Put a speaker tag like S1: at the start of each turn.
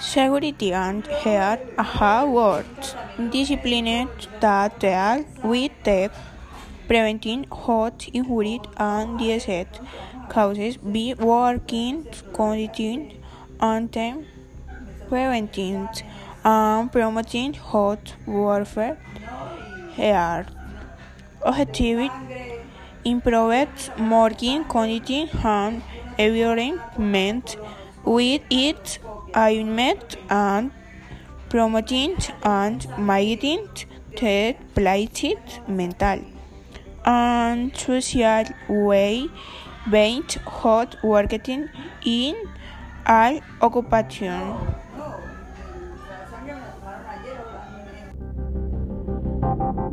S1: Security and health have worked disciplines that deal with the preventing health injuries and disease causes by working conditions and preventing and promoting health welfare. Health objectives improved working conditions and environment with its I met and promoting and maintaining third-placed mental and social way being hot working in all occupation. Oh.